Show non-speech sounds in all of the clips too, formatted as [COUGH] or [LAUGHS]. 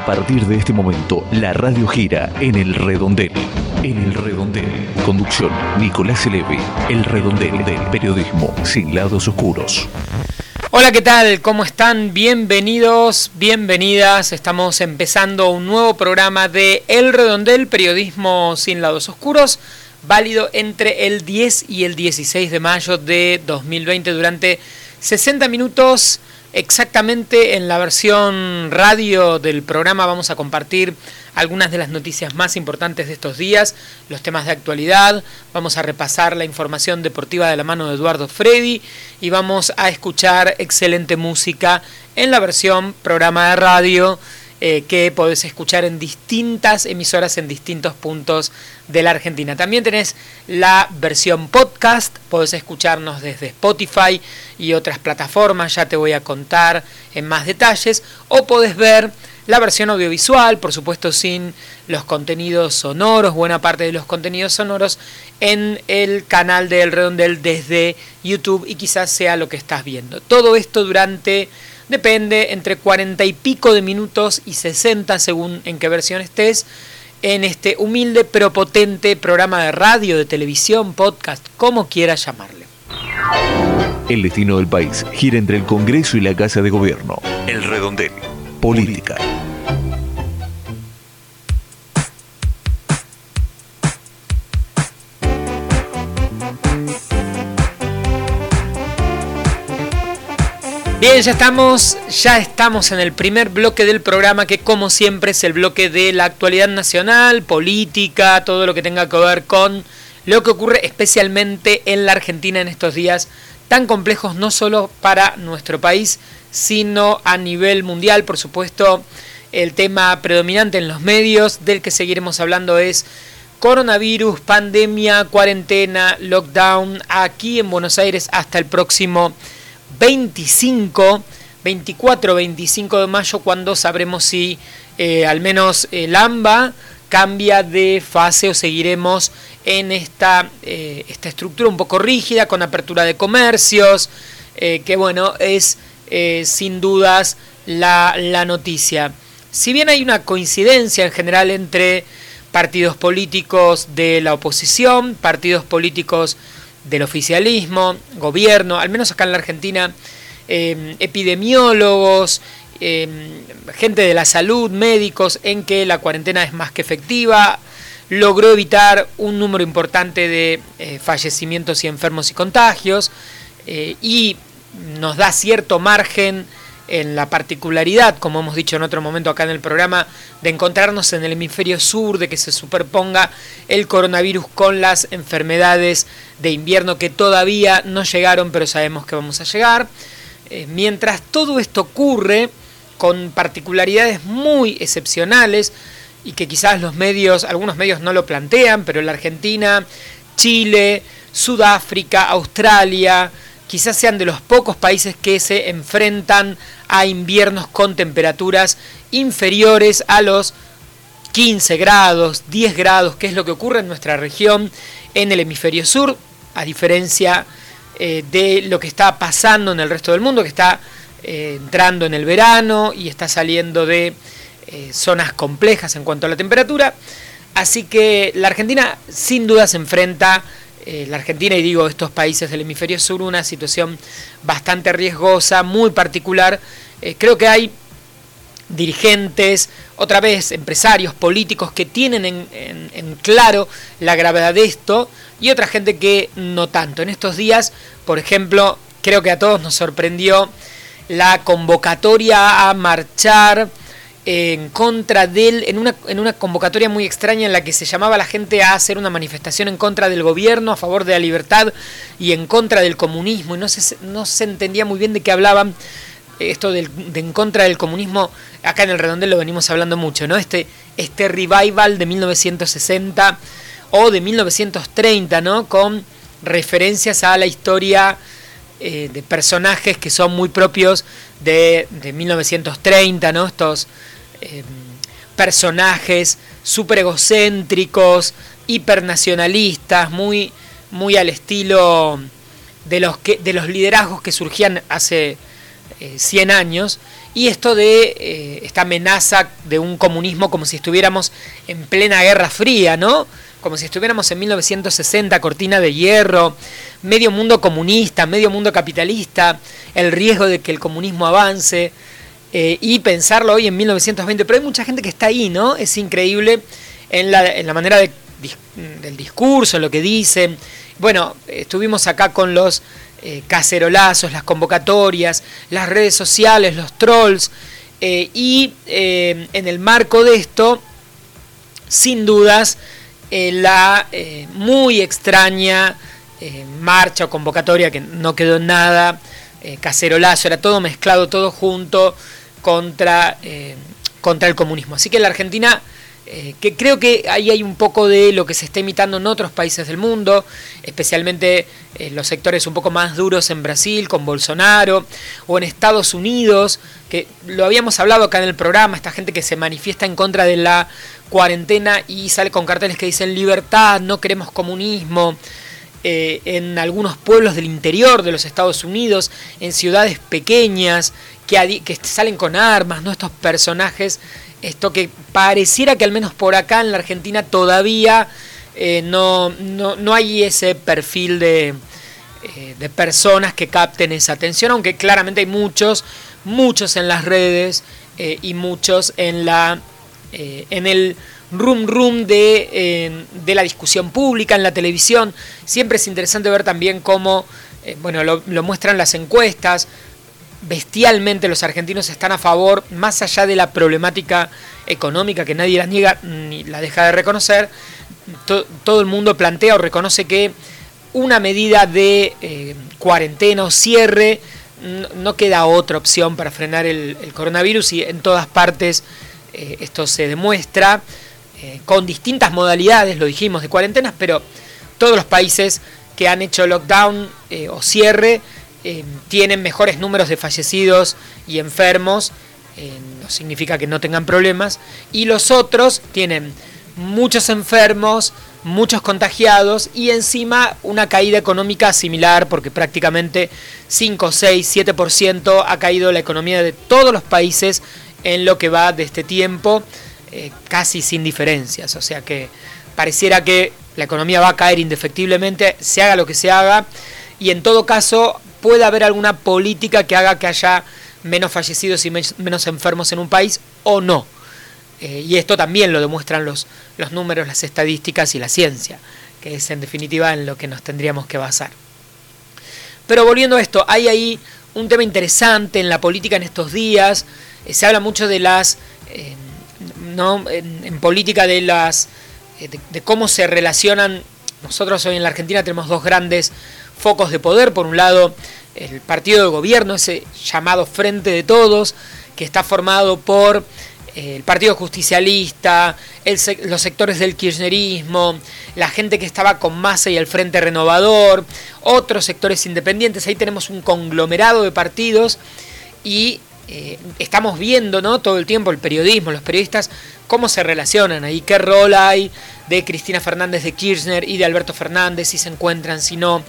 A partir de este momento, la radio gira en el redondel. En el redondel. Conducción, Nicolás Eleve. El redondel del periodismo sin lados oscuros. Hola, ¿qué tal? ¿Cómo están? Bienvenidos, bienvenidas. Estamos empezando un nuevo programa de El Redondel, periodismo sin lados oscuros, válido entre el 10 y el 16 de mayo de 2020 durante 60 minutos Exactamente en la versión radio del programa vamos a compartir algunas de las noticias más importantes de estos días, los temas de actualidad, vamos a repasar la información deportiva de la mano de Eduardo Freddy y vamos a escuchar excelente música en la versión programa de radio eh, que podés escuchar en distintas emisoras en distintos puntos de la Argentina. También tenés la versión podcast, podés escucharnos desde Spotify y otras plataformas, ya te voy a contar en más detalles, o podés ver la versión audiovisual, por supuesto sin los contenidos sonoros, buena parte de los contenidos sonoros, en el canal de El Redondel desde YouTube y quizás sea lo que estás viendo. Todo esto durante Depende entre 40 y pico de minutos y 60 según en qué versión estés en este humilde pero potente programa de radio, de televisión, podcast, como quieras llamarle. El destino del país gira entre el Congreso y la Casa de Gobierno. El redondel. Política. Bien, ya estamos, ya estamos en el primer bloque del programa que como siempre es el bloque de la actualidad nacional, política, todo lo que tenga que ver con lo que ocurre especialmente en la Argentina en estos días tan complejos no solo para nuestro país, sino a nivel mundial, por supuesto, el tema predominante en los medios del que seguiremos hablando es coronavirus, pandemia, cuarentena, lockdown aquí en Buenos Aires hasta el próximo 25, 24, 25 de mayo, cuando sabremos si eh, al menos el AMBA cambia de fase o seguiremos en esta, eh, esta estructura un poco rígida, con apertura de comercios, eh, que bueno, es sin dudas la, la noticia. Si bien hay una coincidencia en general entre partidos políticos de la oposición, partidos políticos del oficialismo, gobierno, al menos acá en la Argentina, eh, epidemiólogos, eh, gente de la salud, médicos, en que la cuarentena es más que efectiva, logró evitar un número importante de eh, fallecimientos y enfermos y contagios, y nos da cierto margen en la particularidad, como hemos dicho en otro momento acá en el programa, de encontrarnos en el hemisferio sur, de que se superponga el coronavirus con las enfermedades de invierno que todavía no llegaron, pero sabemos que vamos a llegar. Eh, mientras todo esto ocurre con particularidades muy excepcionales y que quizás los medios, algunos medios no lo plantean, pero la Argentina, Chile, Sudáfrica, Australia, quizás sean de los pocos países que se enfrentan a inviernos con temperaturas inferiores a los 15 grados, 10 grados, que es lo que ocurre en nuestra región en el hemisferio sur, a diferencia eh, de lo que está pasando en el resto del mundo, que está eh, entrando en el verano y está saliendo de eh, zonas complejas en cuanto a la temperatura. Así que la Argentina sin duda se enfrenta eh, la Argentina y digo estos países del hemisferio sur una situación bastante riesgosa, muy particular. Eh, creo que hay dirigentes, otra vez empresarios, políticos que tienen en, claro la gravedad de esto y otra gente que no tanto. En estos días, por ejemplo, creo que a todos nos sorprendió la convocatoria a marchar en contra de él, en una, en una convocatoria muy extraña en la que se llamaba a la gente a hacer una manifestación en contra del gobierno, a favor de la libertad y en contra del comunismo. Y no se, no se entendía muy bien de qué hablaban. Esto de en contra del comunismo, acá en el redondel lo venimos hablando mucho, ¿no? Este, este revival de 1960 o de 1930, ¿no? Con referencias a la historia eh, de personajes que son muy propios de, de 1930, ¿no? Estos Em, personajes súper egocéntricos, hipernacionalistas, muy, muy al estilo de los, de los liderazgos que surgían hace 100 eh, años y esto de eh, esta amenaza de un comunismo como si estuviéramos en plena Guerra Fría, ¿no? Como si estuviéramos en 1960, cortina de hierro, medio mundo comunista, medio mundo capitalista, el riesgo de que el comunismo avance eh, y pensarlo hoy en 1920. Pero hay mucha gente que está ahí, ¿no? Es increíble en la, en la manera de, del discurso, lo que dicen. Bueno, estuvimos acá con los eh, cacerolazos, las convocatorias, las redes sociales, los trolls. Eh, y en el marco de esto, sin dudas, la muy extraña marcha o convocatoria que no quedó nada, cacerolazo, era todo mezclado, todo junto contra, contra el comunismo. Así que la Argentina eh, que creo que ahí hay un poco de lo que se está imitando en otros países del mundo, especialmente en los sectores un poco más duros en Brasil, con Bolsonaro, o en Estados Unidos, que lo habíamos hablado acá en el programa, esta gente que se manifiesta en contra de la cuarentena y sale con carteles que dicen libertad, no queremos comunismo. Eh, en algunos pueblos del interior de los Estados Unidos, en ciudades pequeñas, que, salen con armas, ¿no? estos personajes esto que pareciera que al menos por acá en la Argentina todavía eh, no, no, hay ese perfil de, eh, de, personas que capten esa atención, aunque claramente hay muchos, muchos en las redes eh, y muchos en, la, en el room room de, de, la discusión pública, en la televisión. Siempre es interesante ver también cómo, bueno, lo muestran las encuestas, bestialmente los argentinos están a favor, más allá de la problemática económica que nadie la niega ni la deja de reconocer, todo el mundo plantea o reconoce que una medida de eh, cuarentena o cierre no queda otra opción para frenar el, coronavirus y en todas partes eh, esto se demuestra eh, con distintas modalidades, lo dijimos, de cuarentenas, pero todos los países que han hecho lockdown o cierre eh, tienen mejores números de fallecidos y enfermos, eh, no significa que no tengan problemas, y los otros tienen muchos enfermos, muchos contagiados y encima una caída económica similar porque prácticamente 5, 6, 7% ha caído la economía de todos los países en lo que va de este tiempo, eh, casi sin diferencias. O sea que pareciera que la economía va a caer indefectiblemente, se haga lo que se haga, y en todo caso puede haber alguna política que haga que haya menos fallecidos y menos enfermos en un país o no. Eh, y esto también lo demuestran los, los números, las estadísticas y la ciencia, que es en definitiva en lo que nos tendríamos que basar. Pero volviendo a esto, hay ahí un tema interesante en la política en estos días. Eh, se habla mucho de las, eh, ¿no? En, política de las, de cómo se relacionan. Nosotros hoy en la Argentina tenemos dos grandes focos de poder. Por un lado, el partido de gobierno, ese llamado Frente de Todos, que está formado por eh, el Partido Justicialista, los sectores del kirchnerismo, la gente que estaba con Massa y el Frente Renovador, otros sectores independientes. Ahí tenemos un conglomerado de partidos y eh, estamos viendo ¿no? todo el tiempo el periodismo, los periodistas, cómo se relacionan ahí, qué rol hay de Cristina Fernández de Kirchner y de Alberto Fernández, si se encuentran, si no,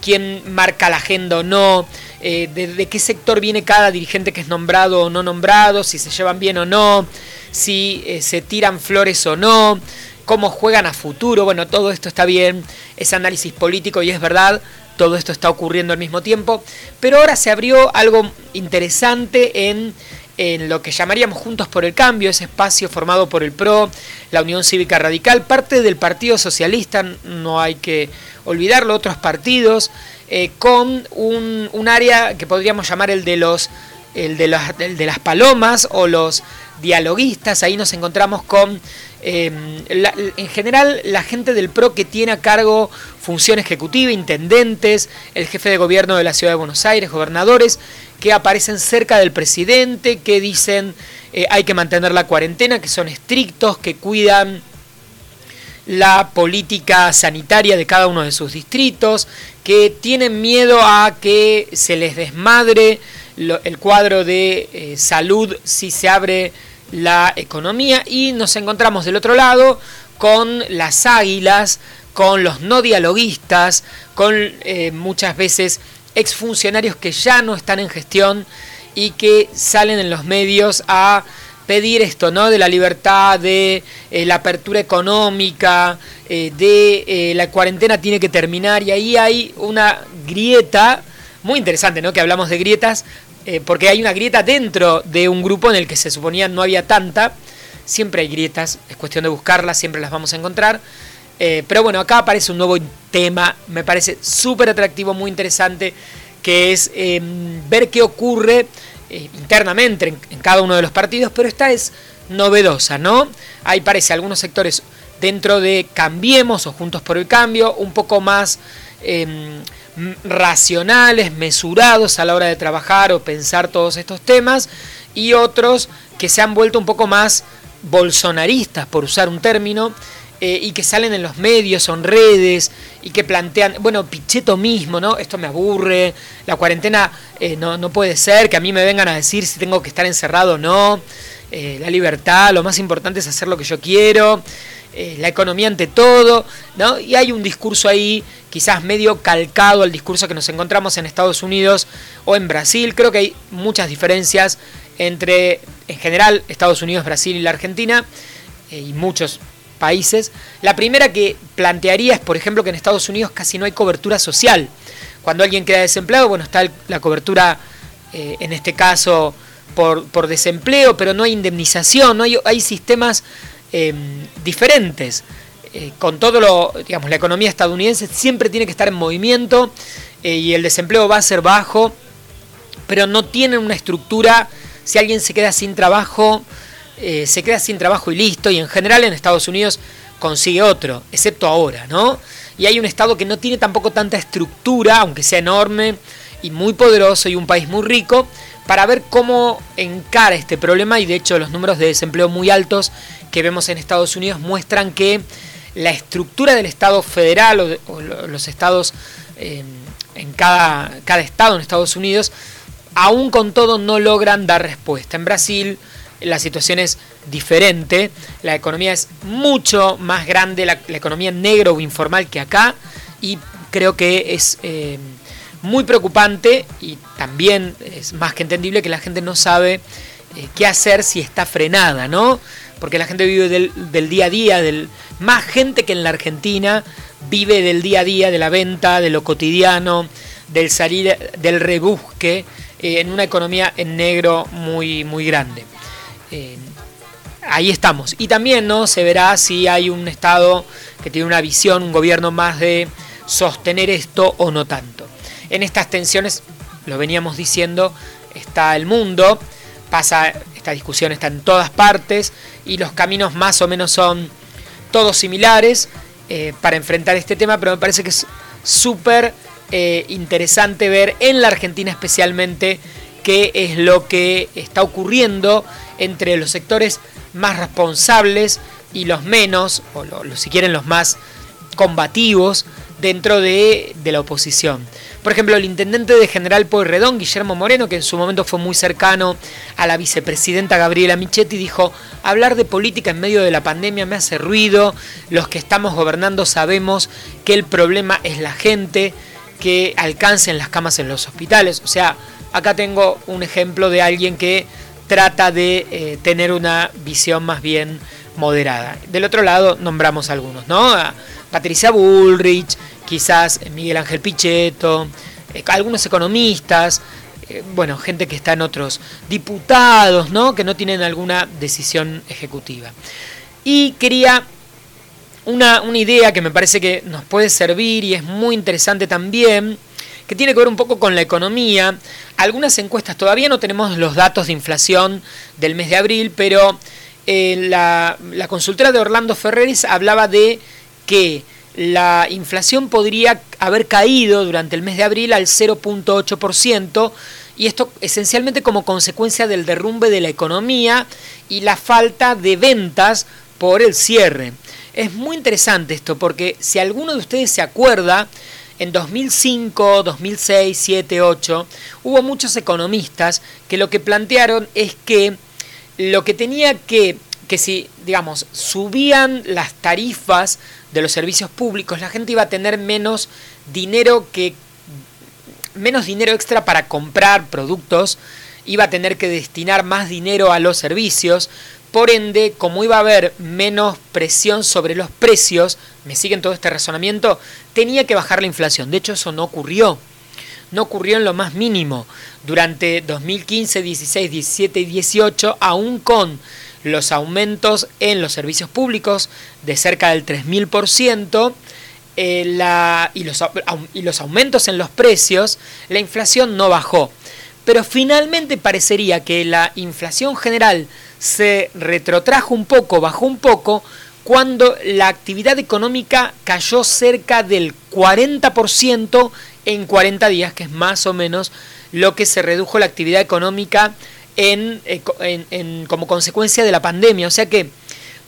quién marca la agenda o no, eh, de, qué sector viene cada dirigente que es nombrado o no nombrado, si se llevan bien o no, si eh, se tiran flores o no, cómo juegan a futuro, bueno, todo esto está bien, es análisis político y es verdad, todo esto está ocurriendo al mismo tiempo, pero ahora se abrió algo interesante en en lo que llamaríamos Juntos por el Cambio, ese espacio formado por el PRO, la Unión Cívica Radical, parte del Partido Socialista, no hay que olvidarlo, otros partidos, eh, con un, un, área que podríamos llamar el de los el de, el de las palomas o los dialoguistas, ahí nos encontramos con Em, en general, la gente del PRO que tiene a cargo función ejecutiva, intendentes, el jefe de gobierno de la ciudad de Buenos Aires, gobernadores, que aparecen cerca del presidente, que dicen eh, hay que mantener la cuarentena, que son estrictos, que cuidan la política sanitaria de cada uno de sus distritos, que tienen miedo a que se les desmadre el cuadro de eh, salud si se abre la economía y nos encontramos del otro lado con las águilas, con los no dialoguistas, con eh, muchas veces exfuncionarios que ya no están en gestión y que salen en los medios a pedir esto, ¿no? De la libertad, de eh, la apertura económica, eh, de la cuarentena tiene que terminar y ahí hay una grieta muy interesante, ¿no? Que hablamos de grietas, porque hay una grieta dentro de un grupo en el que se suponía no había tanta. Siempre hay grietas, es cuestión de buscarlas, siempre las vamos a encontrar. pero bueno, acá aparece un nuevo tema, me parece súper atractivo, muy interesante, que es em, ver qué ocurre eh, internamente en, cada uno de los partidos, pero esta es novedosa, ¿no? Ahí parece algunos sectores dentro de Cambiemos o Juntos por el Cambio, un poco más em, racionales, mesurados a la hora de trabajar o pensar todos estos temas, y otros que se han vuelto un poco más bolsonaristas, por usar un término, eh, y que salen en los medios, son redes, y que plantean, bueno, Pichetto mismo, ¿no? Esto me aburre, la cuarentena eh, no, no, puede ser, que a mí me vengan a decir si tengo que estar encerrado o no, eh, la libertad, lo más importante es hacer lo que yo quiero, la economía ante todo, ¿no? Y hay un discurso ahí, quizás medio calcado al discurso que nos encontramos en Estados Unidos o en Brasil, creo que hay muchas diferencias entre, en general, Estados Unidos, Brasil y la Argentina, y muchos países. La primera que plantearía es, por ejemplo, que en Estados Unidos casi no hay cobertura social. Cuando alguien queda desempleado, bueno, está la cobertura, eh, en este caso, por, desempleo, pero no hay indemnización, no hay sistemas em, diferentes. Eh, con todo lo, digamos, la economía estadounidense siempre tiene que estar en movimiento eh, y el desempleo va a ser bajo, pero no tienen una estructura, si alguien se queda sin trabajo, eh, se queda sin trabajo y listo, y en general en Estados Unidos consigue otro, excepto ahora, ¿no? Y hay un Estado que no tiene tampoco tanta estructura, aunque sea enorme y muy poderoso y un país muy rico, para ver cómo encara este problema y de hecho los números de desempleo muy altos que vemos en Estados Unidos muestran que la estructura del Estado federal o, los estados eh, en cada, cada estado en Estados Unidos, aún con todo no logran dar respuesta. En Brasil la situación es diferente, la economía es mucho más grande, la, economía negra o informal que acá, y creo que es eh, muy preocupante y también es más que entendible que la gente no sabe eh, qué hacer si está frenada, ¿no? Porque la gente vive del, día a día, del, más gente que en la Argentina vive del día a día, de la venta, de lo cotidiano, del salir, del rebusque, eh, en una economía en negro muy, muy grande. Eh, ahí estamos. Y también ¿no? se verá si hay un Estado que tiene una visión, un gobierno más de sostener esto o no tanto. En estas tensiones, lo veníamos diciendo, está el mundo, pasa, esta discusión está en todas partes y los caminos más o menos son todos similares eh, para enfrentar este tema, pero me parece que es súper eh, interesante ver en la Argentina especialmente qué es lo que está ocurriendo entre los sectores más responsables y los menos, o si quieren los más combativos dentro de, la oposición. Por ejemplo, el intendente de General Pueyrredón, Guillermo Moreno, que en su momento fue muy cercano a la vicepresidenta Gabriela Michetti, dijo, hablar de política en medio de la pandemia me hace ruido, los que estamos gobernando sabemos que el problema es la gente, que alcancen las camas en los hospitales. O sea, acá tengo un ejemplo de alguien que trata de eh, tener una visión más bien moderada. Del otro lado nombramos algunos, ¿no? Patricia Bullrich, quizás Miguel Ángel Pichetto, eh, algunos economistas, eh, bueno, gente que está en otros, diputados, ¿no? Que no tienen alguna decisión ejecutiva. Y quería una, una idea que me parece que nos puede servir y es muy interesante también, que tiene que ver un poco con la economía. Algunas encuestas, todavía no tenemos los datos de inflación del mes de abril, pero eh, la, consultora de Orlando Ferreris hablaba de que la inflación podría haber caído durante el mes de abril al 0.8%, y esto esencialmente como consecuencia del derrumbe de la economía y la falta de ventas por el cierre. Es muy interesante esto porque si alguno de ustedes se acuerda, en 2005, 2006, 2007, 2008, hubo muchos economistas que lo que plantearon es que lo que tenía que, que si, digamos, subían las tarifas de los servicios públicos, la gente iba a tener menos dinero que menos dinero extra para comprar productos iba a tener que destinar más dinero a los servicios, por ende, como iba a haber menos presión sobre los precios, me siguen todo este razonamiento, tenía que bajar la inflación. De hecho, eso no ocurrió. No ocurrió en lo más mínimo. Durante 2015, 16, 17 y 18, aún con los aumentos en los servicios públicos de cerca del 3.000%, eh, y, los, y los aumentos en los precios, la inflación no bajó. Pero finalmente parecería que la inflación general se retrotrajo un poco, bajó un poco, cuando la actividad económica cayó cerca del 40% en 40 días, que es más o menos lo que se redujo la actividad económica eh, en, como consecuencia de la pandemia. O sea que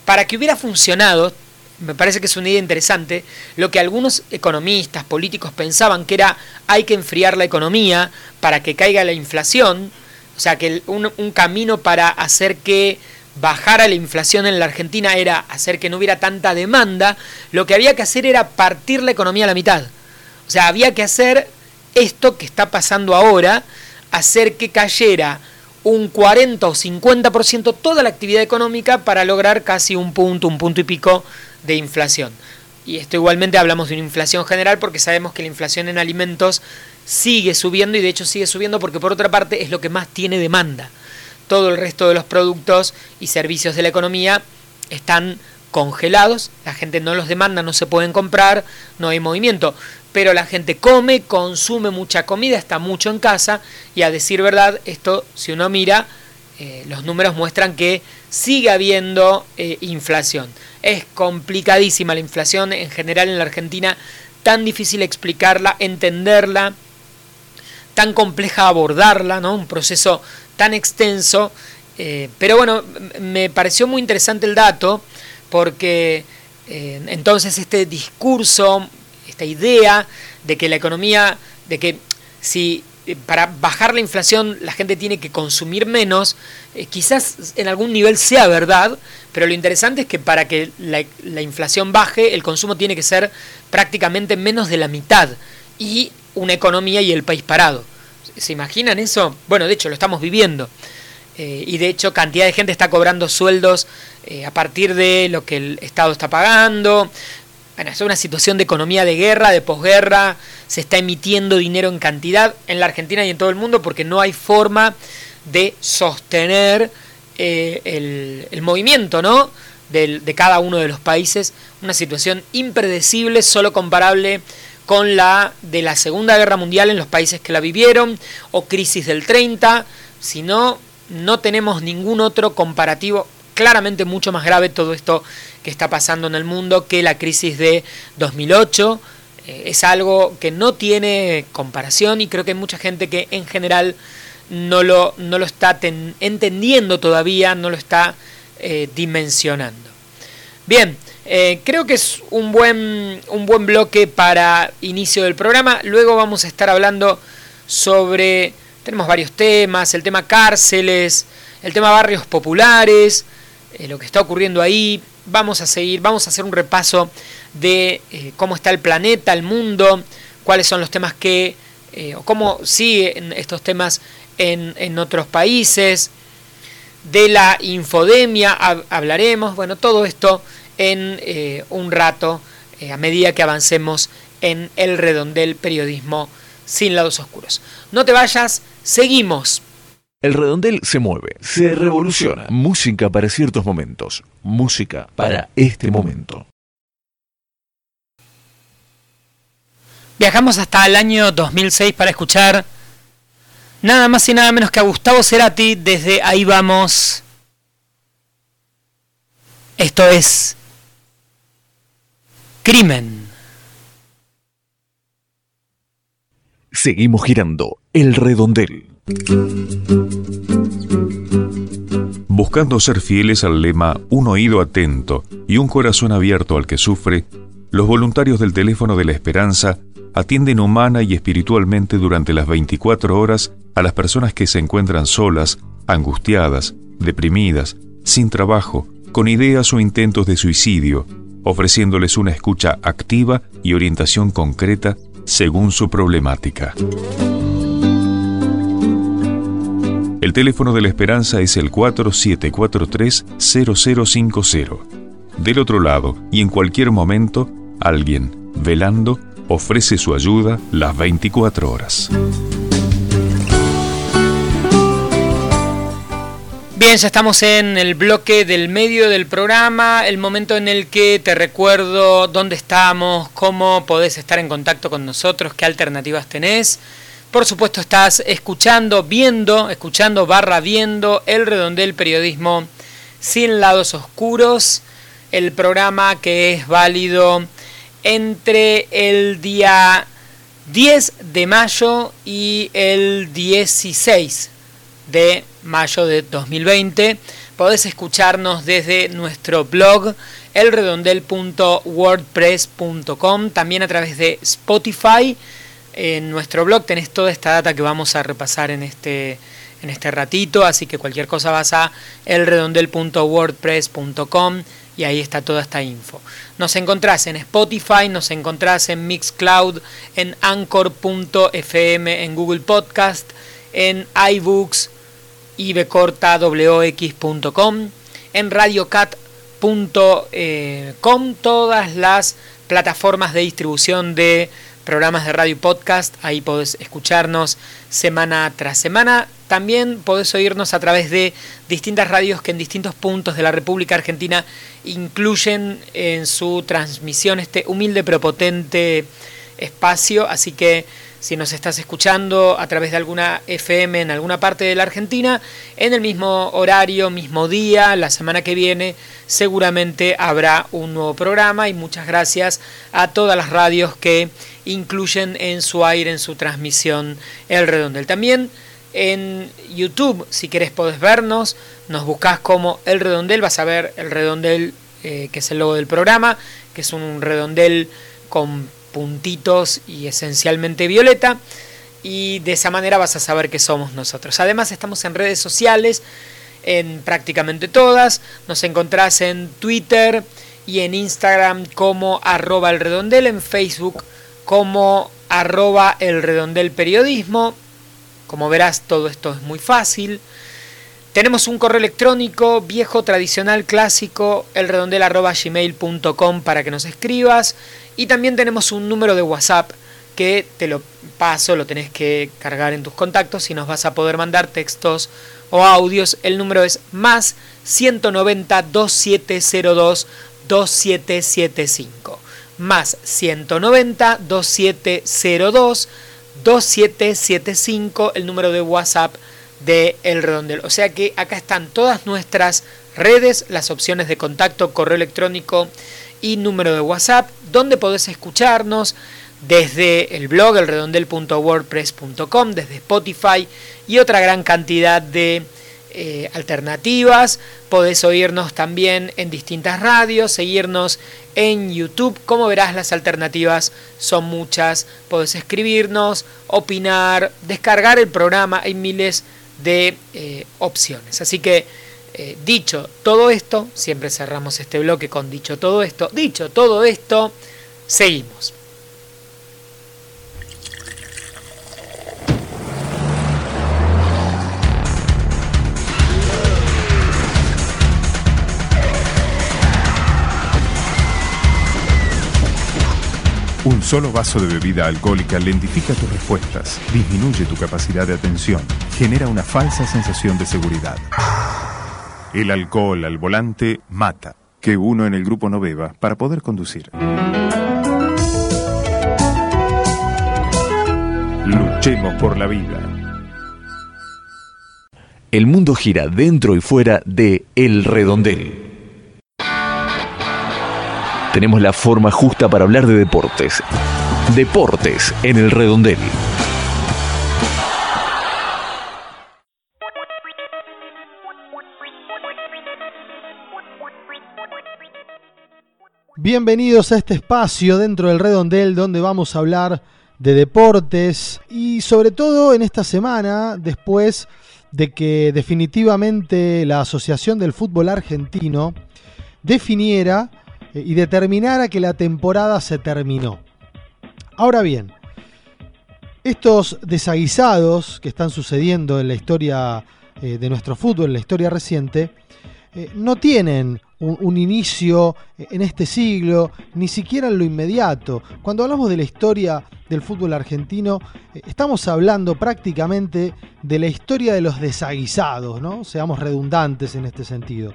para que hubiera funcionado, me parece que es una idea interesante, lo que algunos economistas, políticos pensaban que era hay que enfriar la economía para que caiga la inflación, o sea que un, un camino para hacer que bajara la inflación en la Argentina era hacer que no hubiera tanta demanda, lo que había que hacer era partir la economía a la mitad. O sea, había que hacer esto que está pasando ahora, hacer que cayera un 40 o 50% toda la actividad económica para lograr casi un punto, un punto y pico de inflación. Y esto igualmente hablamos de una inflación general porque sabemos que la inflación en alimentos sigue subiendo y de hecho sigue subiendo porque por otra parte es lo que más tiene demanda. Todo el resto de los productos y servicios de la economía están congelados, la gente no los demanda, no se pueden comprar, no hay movimiento, pero la gente come, consume mucha comida, está mucho en casa y a decir verdad, esto si uno mira, eh, los números muestran que sigue habiendo eh, inflación. Es complicadísima la inflación en general en la Argentina, tan difícil explicarla, entenderla, tan compleja abordarla, ¿no? Un proceso tan extenso. Eh, pero bueno, me pareció muy interesante el dato porque entonces este discurso, esta idea de que la economía, de que si eh, para bajar la inflación la gente tiene que consumir menos, eh, quizás en algún nivel sea verdad, pero lo interesante es que para que la, la, inflación baje, el consumo tiene que ser prácticamente menos de la mitad y una economía y el país parado. ¿Se imaginan eso? Bueno, de hecho lo estamos viviendo. Eh, y de hecho cantidad de gente está cobrando sueldos a partir de lo que el Estado está pagando. Bueno, es una situación de economía de guerra, de posguerra, se está emitiendo dinero en cantidad en la Argentina y en todo el mundo porque no hay forma de sostener eh, el, movimiento ¿no? de, cada uno de los países. Una situación impredecible, solo comparable con la de la Segunda Guerra Mundial en los países que la vivieron, o crisis del 30, sino no tenemos ningún otro comparativo claramente mucho más grave todo esto que está pasando en el mundo que la crisis de 2008. Eh, es algo que no tiene comparación y creo que hay mucha gente que en general no lo, no lo está entendiendo todavía, no lo está eh, dimensionando. Bien, eh, creo que es un buen, un buen bloque para inicio del programa. Luego vamos a estar hablando sobre tenemos varios temas, el tema cárceles, el tema barrios populares, eh, lo que está ocurriendo ahí. Vamos a seguir, vamos a hacer un repaso de eh, cómo está el planeta, el mundo, cuáles son los temas que, eh, o cómo siguen estos temas en, en otros países. De la infodemia hablaremos, bueno, todo esto en un rato, a medida que avancemos en el redondel periodismo sin lados oscuros. No te vayas, seguimos. El redondel se mueve, se revoluciona. Música para ciertos momentos, música para este momento. Viajamos hasta el año 2006 para escuchar nada más y nada menos que a Gustavo Cerati desde Ahí vamos. Esto es Crimen. Seguimos girando el redondel. Buscando ser fieles al lema Un oído atento y un corazón abierto al que sufre, los voluntarios del teléfono de la esperanza atienden humana y espiritualmente durante las 24 horas a las personas que se encuentran solas, angustiadas, deprimidas, sin trabajo, con ideas o intentos de suicidio, ofreciéndoles una escucha activa y orientación concreta según su problemática. El teléfono de la esperanza es el 4743-0050. Del otro lado, y en cualquier momento, alguien, velando, ofrece su ayuda las 24 horas. Bien, ya estamos en el bloque del medio del programa, el momento en el que te recuerdo dónde estamos, cómo podés estar en contacto con nosotros, qué alternativas tenés. Por supuesto estás escuchando, viendo, escuchando barra viendo el redondel periodismo sin lados oscuros, el programa que es válido entre el día 10 de mayo y el 16 de mayo de 2020. Podés escucharnos desde nuestro blog elredondel.wordpress.com, también a través de Spotify en nuestro blog tenés toda esta data que vamos a repasar en este, en este ratito, así que cualquier cosa vas a elredondel.wordpress.com y ahí está toda esta info. Nos encontrás en Spotify, nos encontrás en Mixcloud, en Anchor.fm, en Google Podcast, en iBooks, ibcortawox.com, en radiocat.com, todas las plataformas de distribución de programas de radio podcast, ahí podés escucharnos semana tras semana. También podés oírnos a través de distintas radios que en distintos puntos de la República Argentina incluyen en su transmisión este humilde pero potente espacio, así que si nos estás escuchando a través de alguna FM en alguna parte de la Argentina, en el mismo horario, mismo día, la semana que viene, seguramente habrá un nuevo programa. Y muchas gracias a todas las radios que incluyen en su aire, en su transmisión, el redondel. También en YouTube, si querés podés vernos, nos buscas como el redondel, vas a ver el redondel eh, que es el logo del programa, que es un redondel con puntitos y esencialmente violeta. Y de esa manera vas a saber que somos nosotros. Además estamos en redes sociales, en prácticamente todas. Nos encontrás en Twitter y en Instagram como arroba el redondel, en Facebook como arroba el redondel periodismo. Como verás, todo esto es muy fácil. Tenemos un correo electrónico viejo, tradicional, clásico, elredondel arroba gmail.com para que nos escribas. Y también tenemos un número de WhatsApp que te lo paso, lo tenés que cargar en tus contactos y nos vas a poder mandar textos o audios. El número es más 190 2702 2775 más 190 2702 2775, el número de WhatsApp de El Redondel. O sea que acá están todas nuestras redes, las opciones de contacto, correo electrónico y número de WhatsApp, donde podés escucharnos desde el blog elredondel.wordpress.com, desde Spotify y otra gran cantidad de eh, alternativas. Podés oírnos también en distintas radios, seguirnos en YouTube. Como verás, las alternativas son muchas. Podés escribirnos, opinar, descargar el programa. Hay miles de eh, opciones. Así que, eh, dicho todo esto, siempre cerramos este bloque con dicho todo esto. Dicho todo esto, seguimos. Un solo vaso de bebida alcohólica lentifica tus respuestas, disminuye tu capacidad de atención, genera una falsa sensación de seguridad. El alcohol al volante mata. Que uno en el grupo no beba para poder conducir. Luchemos por la vida. El mundo gira dentro y fuera de El Redondel tenemos la forma justa para hablar de deportes. Deportes en el redondel. Bienvenidos a este espacio dentro del redondel donde vamos a hablar de deportes y sobre todo en esta semana después de que definitivamente la Asociación del Fútbol Argentino definiera y determinara que la temporada se terminó. Ahora bien, estos desaguisados que están sucediendo en la historia eh, de nuestro fútbol en la historia reciente eh, no tienen un, inicio en este siglo, ni siquiera en lo inmediato. Cuando hablamos de la historia del fútbol argentino, eh, estamos hablando prácticamente de la historia de los desaguisados, ¿no? Seamos redundantes en este sentido.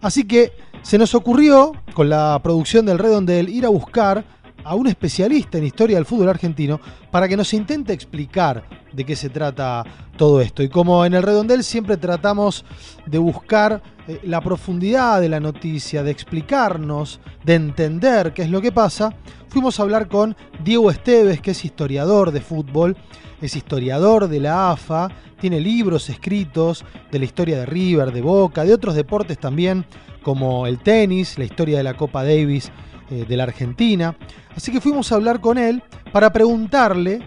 Así que se nos ocurrió, con la producción del Redondel, ir a buscar a un especialista en historia del fútbol argentino para que nos intente explicar de qué se trata todo esto. Y como en el redondel siempre tratamos de buscar eh, la profundidad de la noticia, de explicarnos, de entender qué es lo que pasa, fuimos a hablar con Diego Esteves, que es historiador de fútbol, es historiador de la AFA, tiene libros escritos de la historia de River, de Boca, de otros deportes también, como el tenis, la historia de la Copa Davis eh, de la Argentina. Así que fuimos a hablar con él para preguntarle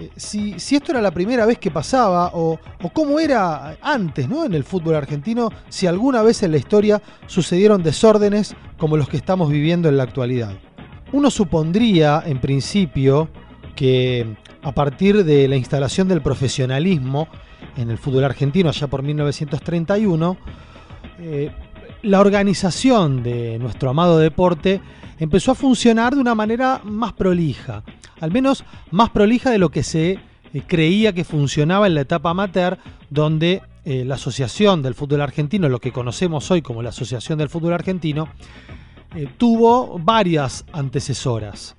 eh, si, esto era la primera vez que pasaba o, cómo era antes ¿no? en el fútbol argentino, si alguna vez en la historia sucedieron desórdenes como los que estamos viviendo en la actualidad. Uno supondría, en principio, que a partir de la instalación del profesionalismo en el fútbol argentino allá por 1931, eh, la organización de nuestro amado deporte empezó a funcionar de una manera más prolija, al menos más prolija de lo que se eh, creía que funcionaba en la etapa amateur, donde eh, la Asociación del Fútbol Argentino, lo que conocemos hoy como la Asociación del Fútbol Argentino, eh, tuvo varias antecesoras.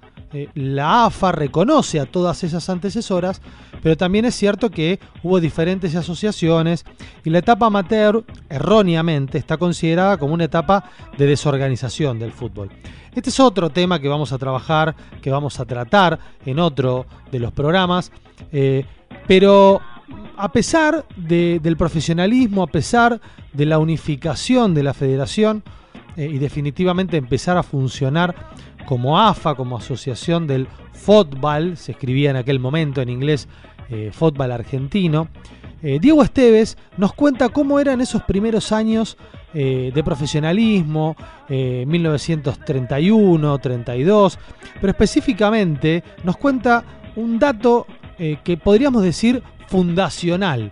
la AFA reconoce a todas esas antecesoras, pero también es cierto que hubo diferentes asociaciones y la etapa amateur, erróneamente, está considerada como una etapa de desorganización del fútbol. Este es otro tema que vamos a trabajar, que vamos a tratar en otro de los programas, eh, pero a pesar del profesionalismo, a pesar de la unificación de la federación eh, y definitivamente empezar a funcionar como AFA, como Asociación del Fútbol, se escribía en aquel momento en inglés eh, Fútbol Argentino, Diego Esteves nos cuenta cómo eran esos primeros años eh, de profesionalismo, 1931, eh, 32, pero específicamente nos cuenta un dato eh, que podríamos decir fundacional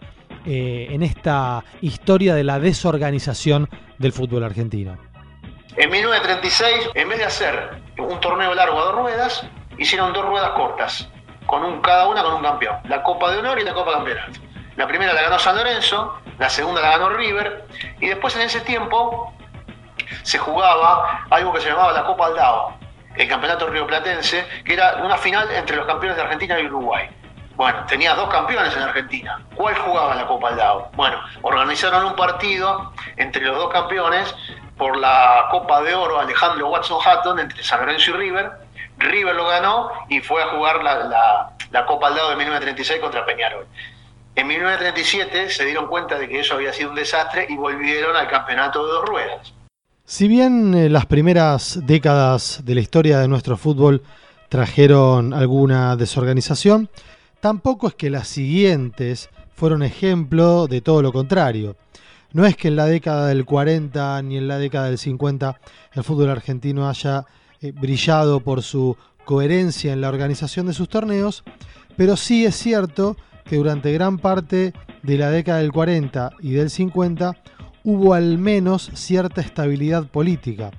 en esta historia de la desorganización del fútbol argentino. En 1936, en vez de hacer un torneo largo a dos ruedas, hicieron dos ruedas cortas, con un, cada una con un campeón, la Copa de Honor y la Copa Campeonato. La primera la ganó San Lorenzo, la segunda la ganó River, y después en ese tiempo se jugaba algo que se llamaba la Copa Aldao, el campeonato rioplatense, que era una final entre los campeones de Argentina y Uruguay. Bueno, tenía dos campeones en Argentina. ¿Cuál jugaba la Copa Aldao? Bueno, organizaron un partido entre los dos campeones por la Copa de Oro Alejandro Watson Hatton entre San Lorenzo y River. River lo ganó y fue a jugar la, la, la Copa Aldao de 1936 contra Peñarol. En 1937 se dieron cuenta de que eso había sido un desastre y volvieron al campeonato de dos ruedas. Si bien eh, las primeras décadas de la historia de nuestro fútbol trajeron alguna desorganización, tampoco es que las siguientes fueron ejemplo de todo lo contrario. No es que en la década del 40 ni en la década del 50 el fútbol argentino haya eh, brillado por su coherencia en la organización de sus torneos, pero sí es cierto que durante gran parte de la década del 40 y del 50 hubo al menos cierta estabilidad política.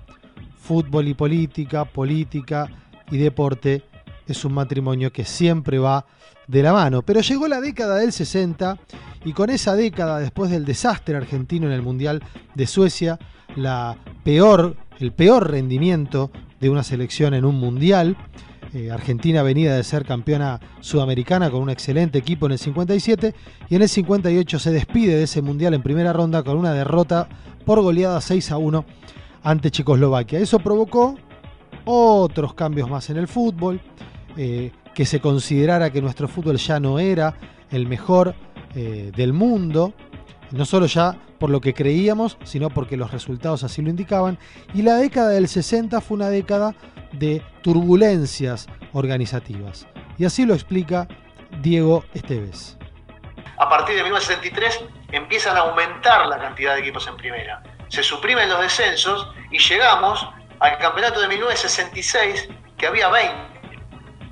Fútbol y política, política y deporte es un matrimonio que siempre va de la mano. Pero llegó la década del 60 y con esa década, después del desastre argentino en el Mundial de Suecia, la peor, el peor rendimiento de una selección en un Mundial, eh, Argentina venía de ser campeona sudamericana con un excelente equipo en el 57 y en el 58 se despide de ese mundial en primera ronda con una derrota por goleada 6 a 1 ante Checoslovaquia. Eso provocó otros cambios más en el fútbol, eh, que se considerara que nuestro fútbol ya no era el mejor eh, del mundo, no solo ya por lo que creíamos, sino porque los resultados así lo indicaban. Y la década del 60 fue una década de turbulencias organizativas. Y así lo explica Diego Esteves. A partir de 1963 empiezan a aumentar la cantidad de equipos en primera. Se suprimen los descensos y llegamos al campeonato de 1966 que había 20.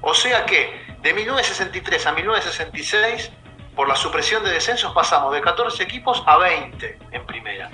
O sea que de 1963 a 1966 por la supresión de descensos pasamos de 14 equipos a 20 en primera.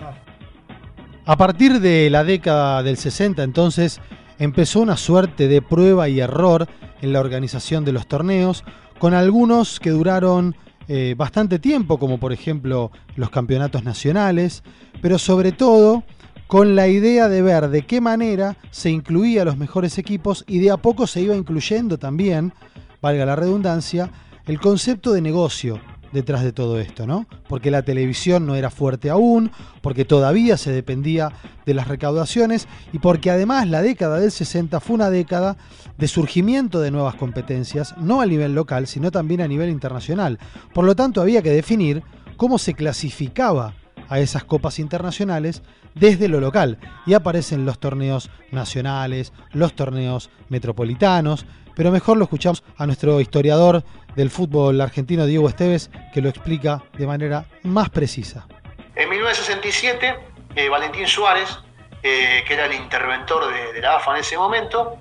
A partir de la década del 60 entonces empezó una suerte de prueba y error en la organización de los torneos, con algunos que duraron eh, bastante tiempo, como por ejemplo los campeonatos nacionales, pero sobre todo con la idea de ver de qué manera se incluía a los mejores equipos y de a poco se iba incluyendo también, valga la redundancia, el concepto de negocio detrás de todo esto, ¿no? Porque la televisión no era fuerte aún, porque todavía se dependía de las recaudaciones y porque además la década del 60 fue una década de surgimiento de nuevas competencias, no a nivel local, sino también a nivel internacional. Por lo tanto, había que definir cómo se clasificaba a esas copas internacionales desde lo local y aparecen los torneos nacionales, los torneos metropolitanos, pero mejor lo escuchamos a nuestro historiador del fútbol argentino, Diego Esteves, que lo explica de manera más precisa. En 1967, eh, Valentín Suárez, eh, que era el interventor de, la AFA en ese momento,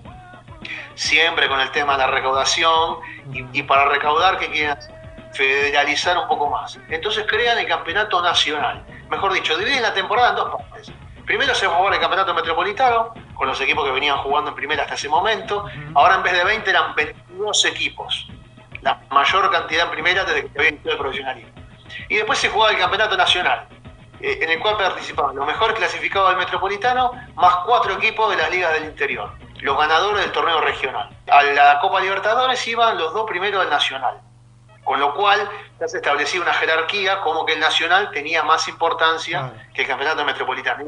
siempre con el tema de la recaudación y, para recaudar que quieren federalizar un poco más. Entonces crean el campeonato nacional. Mejor dicho, dividen la temporada en dos partes. Primero se va a jugar el campeonato metropolitano, con los equipos que venían jugando en primera hasta ese momento. Ahora en vez de 20 eran 22 equipos. La mayor cantidad en primera desde que había iniciado el profesionalismo. Y después se jugaba el campeonato nacional, eh, en el cual participaban los mejores clasificados del metropolitano, más cuatro equipos de las ligas del interior, los ganadores del torneo regional. A la Copa Libertadores iban los dos primeros del nacional. Con lo cual ya se establecía una jerarquía como que el nacional tenía más importancia que el campeonato metropolitano.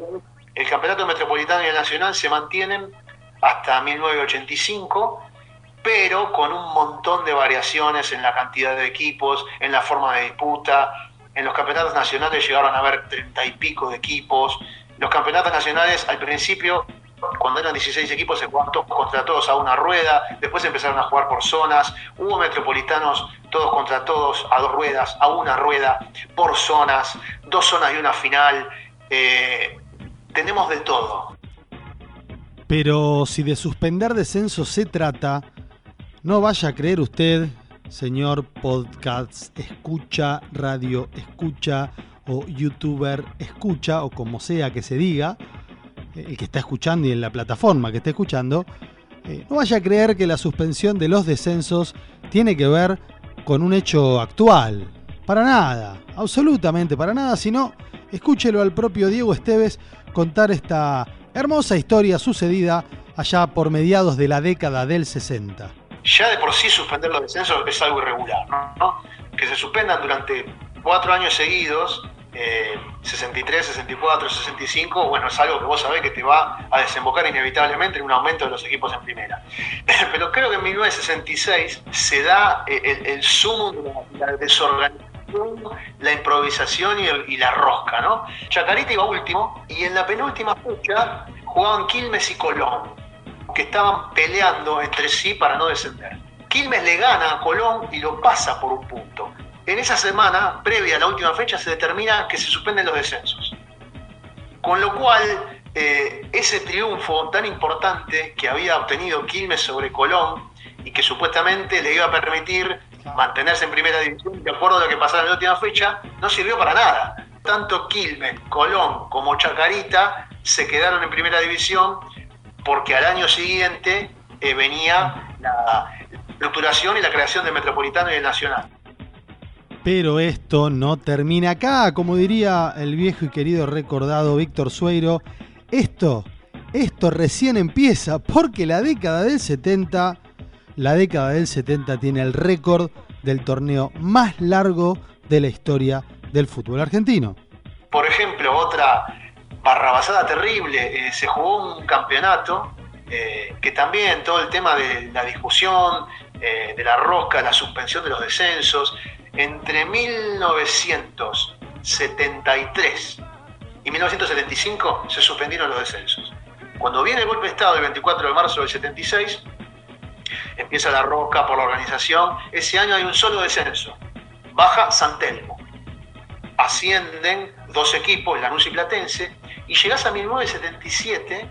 El campeonato metropolitano y el nacional se mantienen hasta 1985, pero con un montón de variaciones en la cantidad de equipos, en la forma de disputa. En los campeonatos nacionales llegaron a haber treinta y pico de equipos. Los campeonatos nacionales al principio cuando eran 16 equipos se jugaban todos contra todos a una rueda, después empezaron a jugar por zonas, hubo metropolitanos todos contra todos a dos ruedas, a una rueda, por zonas, dos zonas y una final, eh, tenemos de todo. Pero si de suspender descenso se trata, no vaya a creer usted, señor podcast, escucha, radio, escucha o youtuber, escucha o como sea que se diga, el que está escuchando y en la plataforma que está escuchando, eh, no vaya a creer que la suspensión de los descensos tiene que ver con un hecho actual. Para nada, absolutamente para nada, sino escúchelo al propio Diego Esteves contar esta hermosa historia sucedida allá por mediados de la década del 60. Ya de por sí suspender los descensos es algo irregular, ¿no? Que se suspendan durante cuatro años seguidos 63, 64, 65, bueno, es algo que vos sabés que te va a desembocar inevitablemente en un aumento de los equipos en primera. [LAUGHS] Pero creo que en 1966 se da eh, el, el sumo de la, desorganización, la improvisación y, la rosca, ¿no? Chacarita iba último y en la penúltima fecha jugaban Quilmes y Colón, que estaban peleando entre sí para no descender. Quilmes le gana a Colón y lo pasa por un punto. En esa semana, previa a la última fecha, se determina que se suspenden los descensos. Con lo cual, eh, ese triunfo tan importante que había obtenido Quilmes sobre Colón y que supuestamente le iba a permitir mantenerse en primera división de acuerdo a lo que pasara en la última fecha, no sirvió para nada. Tanto Quilmes, Colón como Chacarita se quedaron en primera división porque al año siguiente eh, venía la estructuración y la creación del Metropolitano y del Nacional. Pero esto no termina acá, como diría el viejo y querido recordado Víctor Sueiro. Esto, esto recién empieza, porque la década del 70, la década del 70 tiene el récord del torneo más largo de la historia del fútbol argentino. Por ejemplo, otra barrabasada terrible, eh, se jugó un campeonato eh, que también todo el tema de la discusión, eh, de la rosca, la suspensión de los descensos, entre 1973 y 1975 se suspendieron los descensos. Cuando viene el golpe de Estado el 24 de marzo del 76, empieza la roca por la organización. Ese año hay un solo descenso. Baja San Telmo. Ascienden dos equipos, Lanús y Platense, y llegás a 1977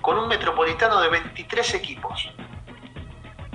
con un metropolitano de 23 equipos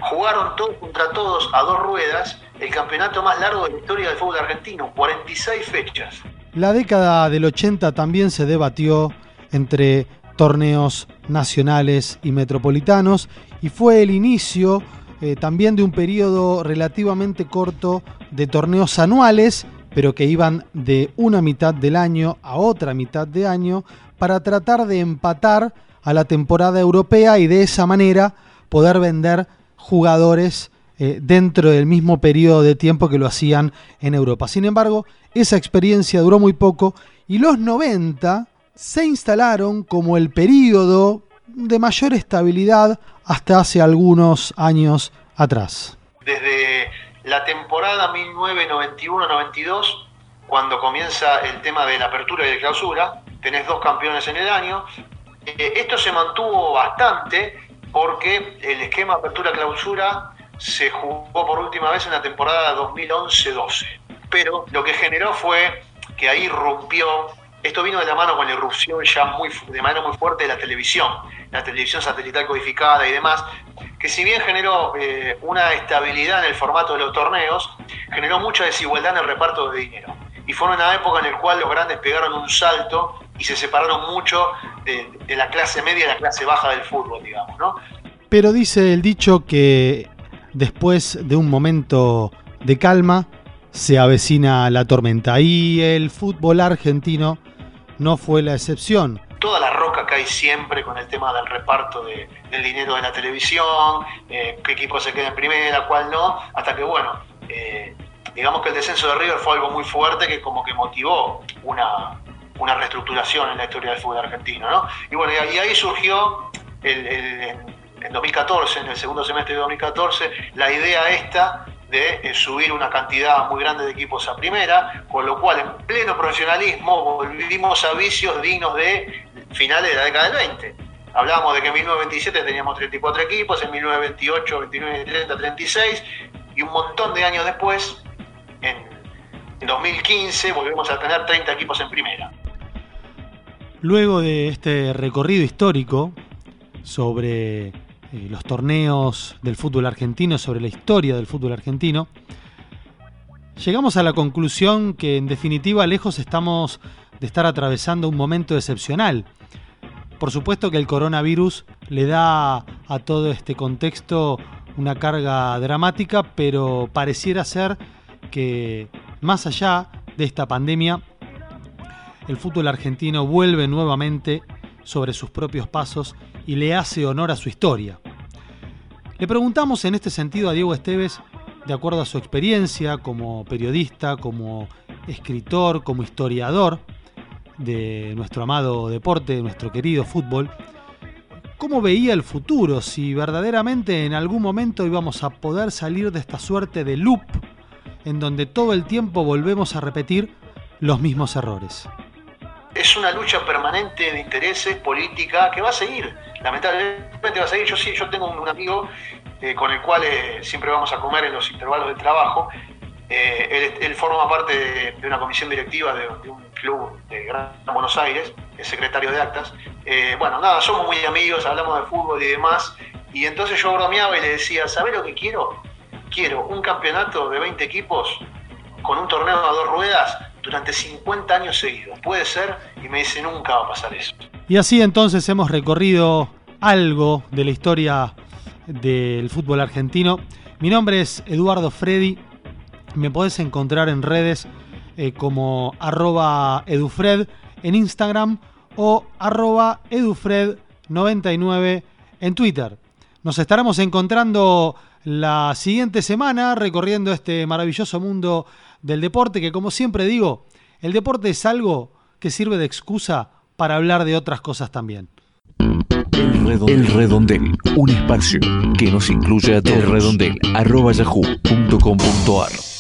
jugaron todos contra todos a dos ruedas el campeonato más largo de la historia del fútbol argentino, 46 fechas. La década del 80 también se debatió entre torneos nacionales y metropolitanos y fue el inicio eh, también de un periodo relativamente corto de torneos anuales, pero que iban de una mitad del año a otra mitad de año para tratar de empatar a la temporada europea y de esa manera poder vender jugadores eh, dentro del mismo periodo de tiempo que lo hacían en Europa. Sin embargo, esa experiencia duró muy poco y los 90 se instalaron como el periodo de mayor estabilidad hasta hace algunos años atrás. La temporada 1991-92, cuando comienza el tema de la apertura y de clausura, tenés dos campeones en el año. Eh, esto se mantuvo bastante porque el esquema apertura-clausura se jugó por última vez en la temporada 2011-12. Pero lo que generó fue que ahí rompió, esto vino de la mano con la irrupción ya muy, de manera muy fuerte de la televisión, la televisión satelital codificada y demás, que si bien generó eh, una estabilidad en el formato de los torneos, generó mucha desigualdad en el reparto de dinero. Y fue una época en la cual los grandes pegaron un salto y se separaron mucho de, la clase media y la clase baja del fútbol, digamos, ¿no? Pero dice el dicho que después de un momento de calma se avecina la tormenta y el fútbol argentino no fue la excepción. Toda la roca cae siempre con el tema del reparto del dinero de la televisión, eh, qué equipo se queda en primera, cuál no, hasta que bueno, eh, digamos que el descenso de River fue algo muy fuerte que como que motivó una, reestructuración en la historia del fútbol argentino, ¿no? Y bueno, y ahí surgió el, en 2014, en el segundo semestre de 2014, la idea esta de eh, subir una cantidad muy grande de equipos a primera, con lo cual en pleno profesionalismo volvimos a vicios dignos de finales de la década del 20. Hablábamos de que en 1927 teníamos 34 equipos, en 1928, 29, 30, 36, y un montón de años después, en 2015, volvemos a tener 30 equipos en primera. Luego de este recorrido histórico sobre eh, los torneos del fútbol argentino, sobre la historia del fútbol argentino, llegamos a la conclusión que en definitiva lejos estamos estar atravesando un momento excepcional. Por supuesto que el coronavirus le da a todo este contexto una carga dramática, pero pareciera ser que más allá de esta pandemia, el fútbol argentino vuelve nuevamente sobre sus propios pasos y le hace honor a su historia. Le preguntamos en este sentido a Diego Esteves, de acuerdo a su experiencia como periodista, como escritor, como historiador de nuestro amado deporte, de nuestro querido fútbol, cómo veía el futuro, si verdaderamente en algún momento íbamos a poder salir de esta suerte de loop en donde todo el tiempo volvemos a repetir los mismos errores es una lucha permanente de intereses, política, que va a seguir. Lamentablemente va a seguir. Yo sí, yo tengo un, amigo eh, con el cual eh, siempre vamos a comer en los intervalos de trabajo. Eh, él, forma parte de, una comisión directiva de, un club de Gran Buenos Aires, es secretario de actas. bueno, nada, somos muy amigos, hablamos de fútbol y demás. Y entonces yo bromeaba y le decía, ¿sabes lo que quiero? Quiero un campeonato de 20 equipos con un torneo a dos ruedas durante 50 años seguidos. Puede ser, y me dice, nunca va a pasar eso. Y así entonces hemos recorrido algo de la historia del fútbol argentino. Mi nombre es Eduardo Freddy. Me podés encontrar en redes eh, como arroba edufred en Instagram o arroba edufred99 en Twitter. Nos estaremos encontrando la siguiente semana recorriendo este maravilloso mundo del deporte, que como siempre digo, el deporte es algo que sirve de excusa para hablar de otras cosas también. El redondel, un espacio que nos incluye a todos. El redondel, arroba yahoo.com.ar.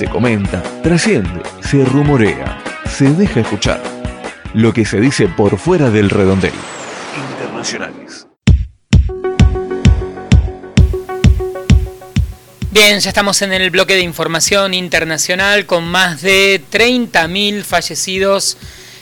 Se comenta, trasciende, se rumorea, se deja escuchar. Lo que se dice por fuera del redondel. Internacionales. Bien, ya estamos en el bloque de información internacional con más de 30.000 fallecidos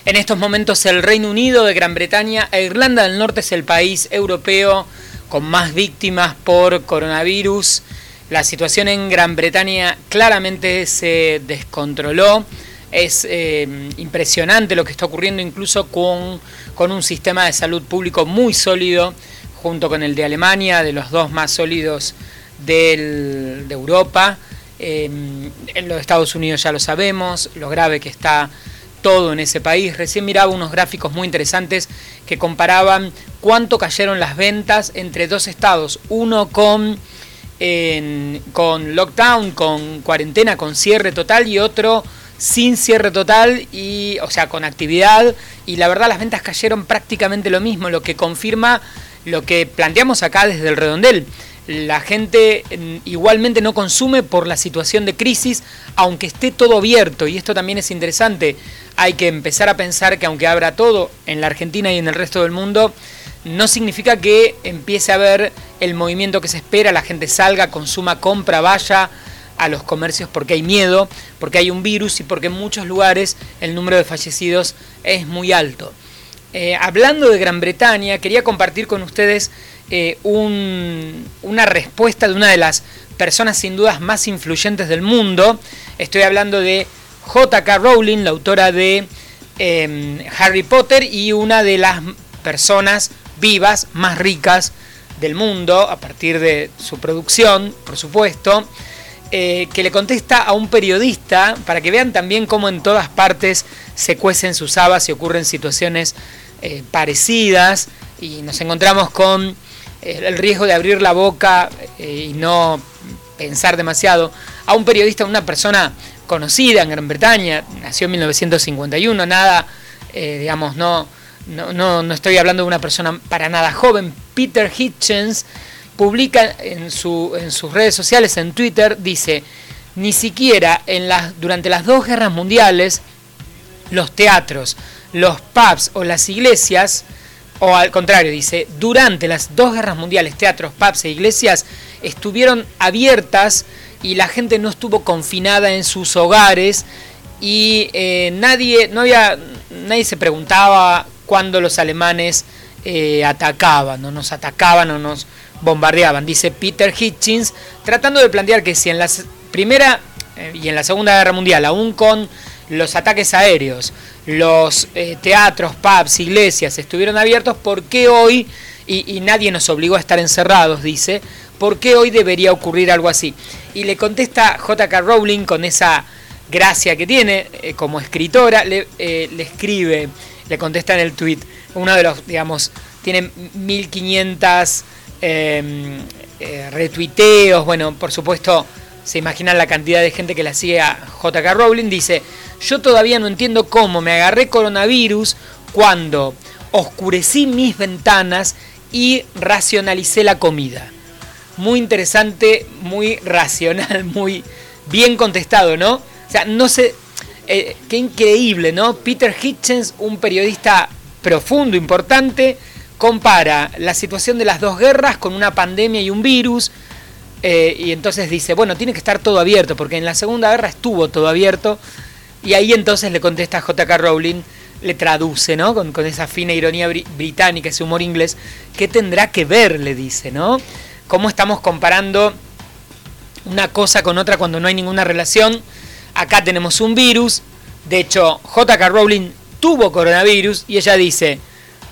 En estos momentos el Reino Unido de Gran Bretaña e Irlanda del Norte es el país europeo con más víctimas por coronavirus. La situación en Gran Bretaña claramente se descontroló. Es eh, impresionante lo que está ocurriendo incluso con, con un sistema de salud público muy sólido junto con el de Alemania, de los dos más sólidos de Europa. en los Estados Unidos ya lo sabemos, lo grave que está todo en ese país. Recién miraba unos gráficos muy interesantes que comparaban cuánto cayeron las ventas entre dos estados, uno con, con lockdown, con cuarentena, con cierre total y otro sin cierre total y o sea con actividad. Y la verdad las ventas cayeron prácticamente lo mismo lo que confirma lo que planteamos acá desde el redondel. La gente mm, igualmente no consume por la situación de crisis, aunque esté todo abierto, y esto también es interesante, hay que empezar a pensar que aunque abra todo en la Argentina y en el resto del mundo, no significa que empiece a haber el movimiento que se espera, la gente salga, consuma, compra, vaya a los comercios porque hay miedo, porque hay un virus y porque en muchos lugares el número de fallecidos es muy alto. Eh, hablando de Gran Bretaña, quería compartir con ustedes eh, una respuesta de una de las personas sin dudas más influyentes del mundo. Estoy hablando de J.K. Rowling, la autora de em, Harry Potter y una de las personas vivas más ricas del mundo, a partir de su producción, por supuesto, eh, que le contesta a un periodista para que vean también cómo en todas partes se cuecen sus habas y ocurren situaciones eh, parecidas y nos encontramos con el riesgo de abrir la boca eh, y no pensar demasiado, a un periodista, una persona conocida en Gran Bretaña, nació en 1951, nada, eh, digamos, no, no, no, estoy hablando de una persona para nada joven, Peter Hitchens publica en, su, en sus redes sociales, en Twitter, dice, ni siquiera en las, durante las dos guerras mundiales, los teatros, los pubs o las iglesias o al contrario, dice, durante las dos guerras mundiales, teatros, pubs e iglesias estuvieron abiertas y la gente no estuvo confinada en sus hogares y eh, nadie, no había, nadie se preguntaba cuándo los alemanes eh, atacaban, o nos atacaban o nos bombardeaban. Dice Peter Hitchens, tratando de plantear que si en la primera eh, y en la segunda guerra mundial, aún con los ataques aéreos, los eh, teatros, pubs, iglesias estuvieron abiertos, ¿por qué hoy, y, nadie nos obligó a estar encerrados, dice, ¿por qué hoy debería ocurrir algo así? Y le contesta JK Rowling con esa gracia que tiene como escritora, le, escribe, le contesta en el tweet, uno de los, digamos, tiene 1500 em, retuiteos, bueno, por supuesto, se imaginan la cantidad de gente que la sigue a JK Rowling, dice, yo todavía no entiendo cómo me agarré coronavirus cuando oscurecí mis ventanas y racionalicé la comida. Muy interesante, muy racional, [LAUGHS] muy bien contestado, ¿no? O sea, no sé, eh, qué increíble, ¿no? Peter Hitchens, un periodista profundo, importante, compara la situación de las dos guerras con una pandemia y un virus. Eh, y entonces dice, bueno, tiene que estar todo abierto, porque en la Segunda Guerra estuvo todo abierto. Y ahí entonces le contesta J.K. Rowling, le traduce, ¿no? Con, esa fina ironía británica, ese humor inglés. ¿Qué tendrá que ver? Le dice, ¿no? ¿Cómo estamos comparando una cosa con otra cuando no hay ninguna relación? Acá tenemos un virus. De hecho, J.K. Rowling tuvo coronavirus y ella dice,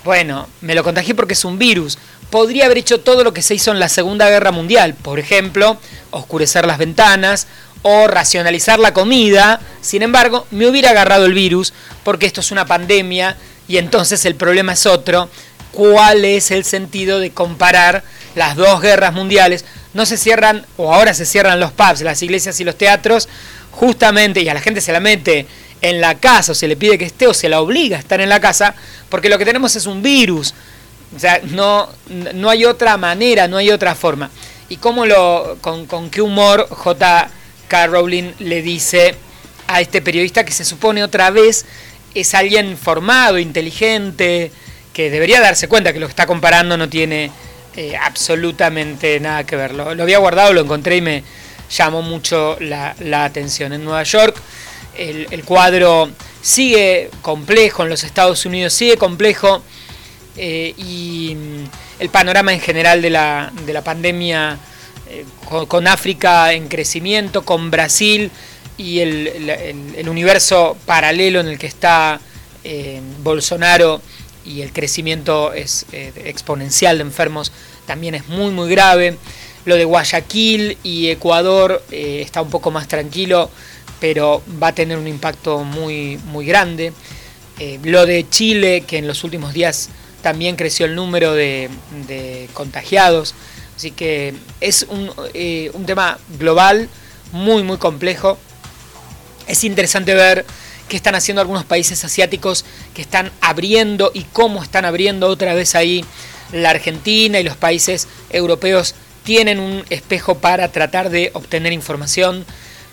bueno, me lo contagié porque es un virus. Podría haber hecho todo lo que se hizo en la Segunda Guerra Mundial, por ejemplo, oscurecer las ventanas o racionalizar la comida. Sin embargo, me hubiera agarrado el virus porque esto es una pandemia y entonces el problema es otro. ¿Cuál es el sentido de comparar las dos guerras mundiales? No se cierran, o ahora se cierran los pubs, las iglesias y los teatros, justamente, y a la gente se la mete en la casa, o se le pide que esté, o se la obliga a estar en la casa, porque lo que tenemos es un virus. O sea, no, no hay otra manera, no hay otra forma. Y cómo lo, con, con qué humor J. K. Rowling le dice a este periodista que se supone otra vez es alguien formado, inteligente, que debería darse cuenta que lo que está comparando no tiene eh, absolutamente nada que ver. Lo, había guardado, lo encontré y me llamó mucho la, atención. En Nueva York el, cuadro sigue complejo en los Estados Unidos, sigue complejo eh, y mm, el panorama en general de la, de la pandemia eh, con, África en crecimiento, con Brasil y el, universo paralelo en el que está eh, Bolsonaro y el crecimiento es exponencial de enfermos también es muy muy grave. Lo de Guayaquil y Ecuador está un poco más tranquilo pero va a tener un impacto muy, muy grande. Eh, lo de Chile, que en los últimos días también creció el número de, contagiados. Así que es un, eh, un, tema global muy, muy complejo. Es interesante ver qué están haciendo algunos países asiáticos que están abriendo y cómo están abriendo otra vez ahí. La Argentina y los países europeos tienen un espejo para tratar de obtener información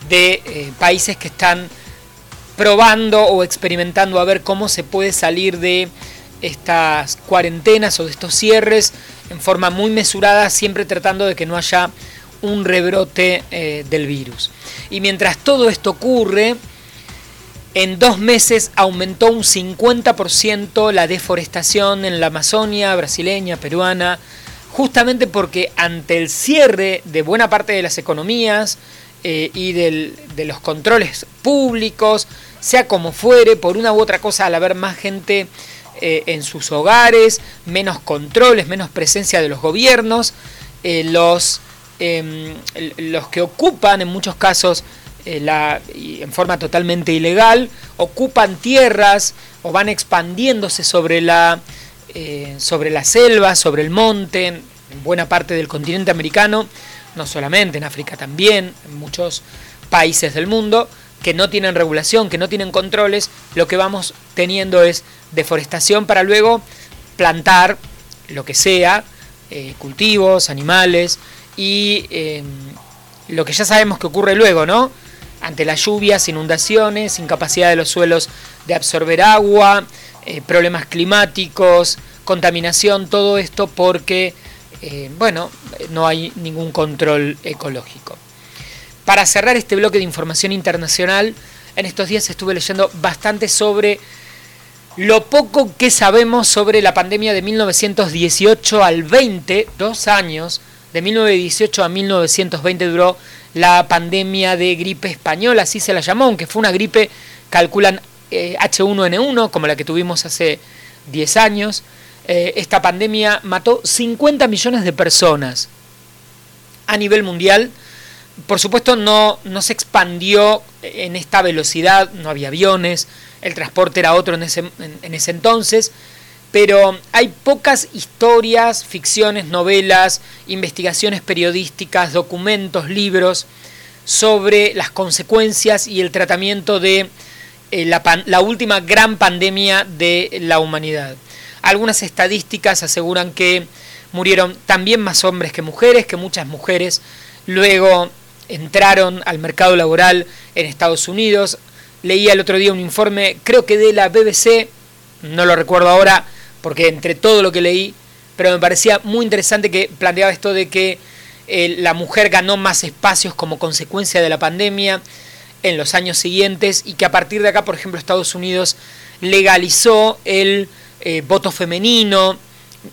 de eh, países que están probando o experimentando a ver cómo se puede salir de estas cuarentenas o de estos cierres en forma muy mesurada, siempre tratando de que no haya un rebrote eh, del virus. Y mientras todo esto ocurre, en dos meses aumentó un 50% la deforestación en la Amazonia brasileña, peruana, justamente porque ante el cierre de buena parte de las economías, eh, y de los controles públicos, sea como fuere, por una u otra cosa, al haber más gente eh, en sus hogares, menos controles, menos presencia de los gobiernos, eh, los, em, los que ocupan en muchos casos la, en forma totalmente ilegal, ocupan tierras o van expandiéndose sobre la, sobre la selva, sobre el monte, en buena parte del continente americano, no solamente en África también, en muchos países del mundo, que no tienen regulación, que no tienen controles, lo que vamos teniendo es deforestación para luego plantar lo que sea, eh, cultivos, animales y em, lo que ya sabemos que ocurre luego, ¿no? Ante las lluvias, inundaciones, incapacidad de los suelos de absorber agua, eh, problemas climáticos, contaminación, todo esto porque eh, bueno, no hay ningún control ecológico. Para cerrar este bloque de información internacional, en estos días estuve leyendo bastante sobre lo poco que sabemos sobre la pandemia de 1918 al 20, dos años, de 1918 a 1920 duró la pandemia de gripe española, así se la llamó, aunque fue una gripe, calculan H1N1, eh, como la que tuvimos hace 10 años. Eh, esta pandemia mató 50 millones de personas a nivel mundial. Por supuesto no, no se expandió en esta velocidad, no había aviones, el transporte era otro en ese, en ese entonces, pero hay pocas historias, ficciones, novelas, investigaciones periodísticas, documentos, libros sobre las consecuencias y el tratamiento de eh, la, la última gran pandemia de la humanidad. Algunas estadísticas aseguran que murieron también más hombres que mujeres, que muchas mujeres luego entraron al mercado laboral en Estados Unidos. Leía el otro día un informe, creo que de la BBC, no lo recuerdo ahora, porque entre todo lo que leí, pero me parecía muy interesante que planteaba esto de que eh, la mujer ganó más espacios como consecuencia de la pandemia en los años siguientes y que a partir de acá, por ejemplo, Estados Unidos legalizó el eh, voto femenino,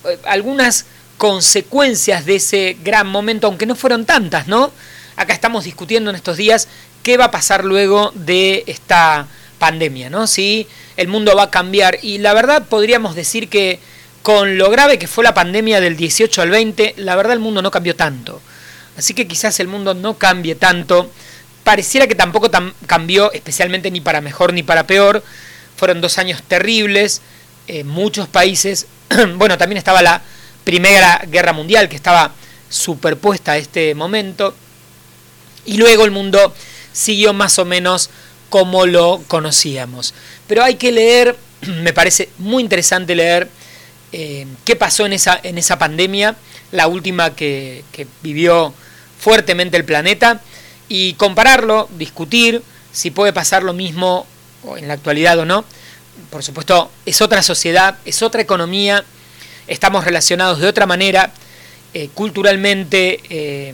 eh, algunas consecuencias de ese gran momento, aunque no fueron tantas, ¿no? Acá estamos discutiendo en estos días qué va a pasar luego de esta pandemia, ¿no? Si el mundo va a cambiar. Y la verdad podríamos decir que con lo grave que fue la pandemia del 18 al 20, la verdad el mundo no cambió tanto. Así que quizás el mundo no cambie tanto. Pareciera que tampoco cambió especialmente ni para mejor ni para peor. Fueron dos años terribles muchos países, [CLEARS THROAT] bueno, también estaba la Primera Guerra Mundial que estaba superpuesta a este momento, y luego el mundo siguió más o menos como lo conocíamos. Pero hay que leer, [CLEARS THROAT] me parece muy interesante leer eh, qué pasó en esa, en esa pandemia, la última que vivió fuertemente el planeta, y compararlo, discutir si puede pasar lo mismo en la actualidad o no, por supuesto, es otra sociedad, es otra economía, estamos relacionados de otra manera, eh, culturalmente eh,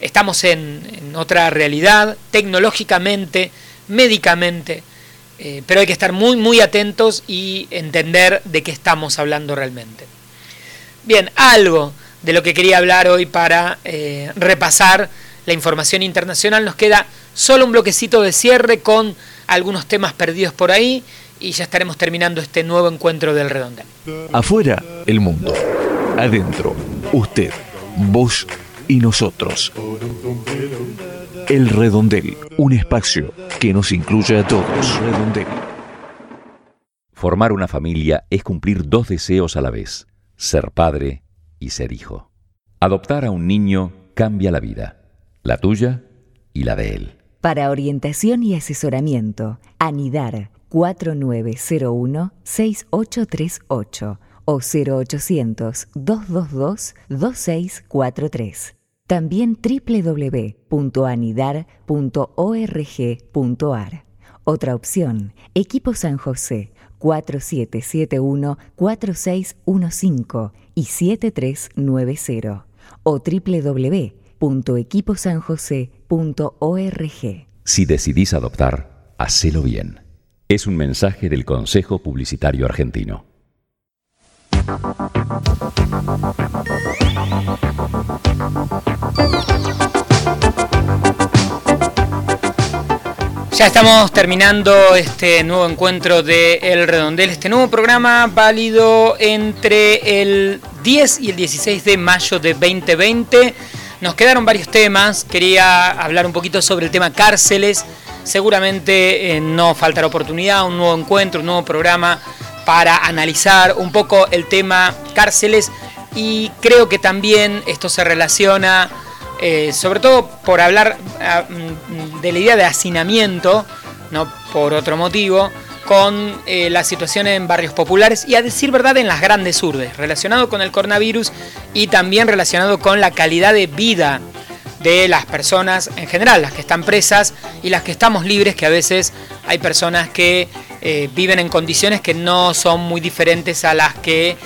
estamos en, otra realidad, tecnológicamente médicamente, eh, pero hay que estar muy, muy atentos y entender de qué estamos hablando realmente. Bien, algo de lo que quería hablar hoy para repasar la información internacional. Nos queda solo un bloquecito de cierre con algunos temas perdidos por ahí y ya estaremos terminando este nuevo encuentro del redondel. Afuera, el mundo. Adentro, usted, vos y nosotros. El redondel, un espacio que nos incluye a todos. Redondel. Formar una familia es cumplir dos deseos a la vez, ser padre y ser hijo. Adoptar a un niño cambia la vida, la tuya y la de él. Para orientación y asesoramiento, anidar 4901-6838 o 0800-222-2643. También www.anidar.org.ar. Otra opción, Equipo San José 4771-4615 y 7390 o www.equiposanjose.org. Si decidís adoptar, hacelo bien. Es un mensaje del Consejo Publicitario Argentino. Ya estamos terminando este nuevo encuentro de El Redondel, este nuevo programa válido entre el 10 y el 16 de mayo de 2020. Nos quedaron varios temas, quería hablar un poquito sobre el tema cárceles, seguramente eh, no faltará oportunidad, un nuevo encuentro, un nuevo programa para analizar un poco el tema cárceles. Y creo que también esto se relaciona eh, sobre todo por hablar ah, mm, de la idea de hacinamiento, no por otro motivo, con eh, la situación en barrios populares y a decir verdad en las grandes urbes, relacionado con el coronavirus y también relacionado con la calidad de vida de las personas en general, las que están presas y las que estamos libres, que a veces hay personas que eh, viven en condiciones que no son muy diferentes a las que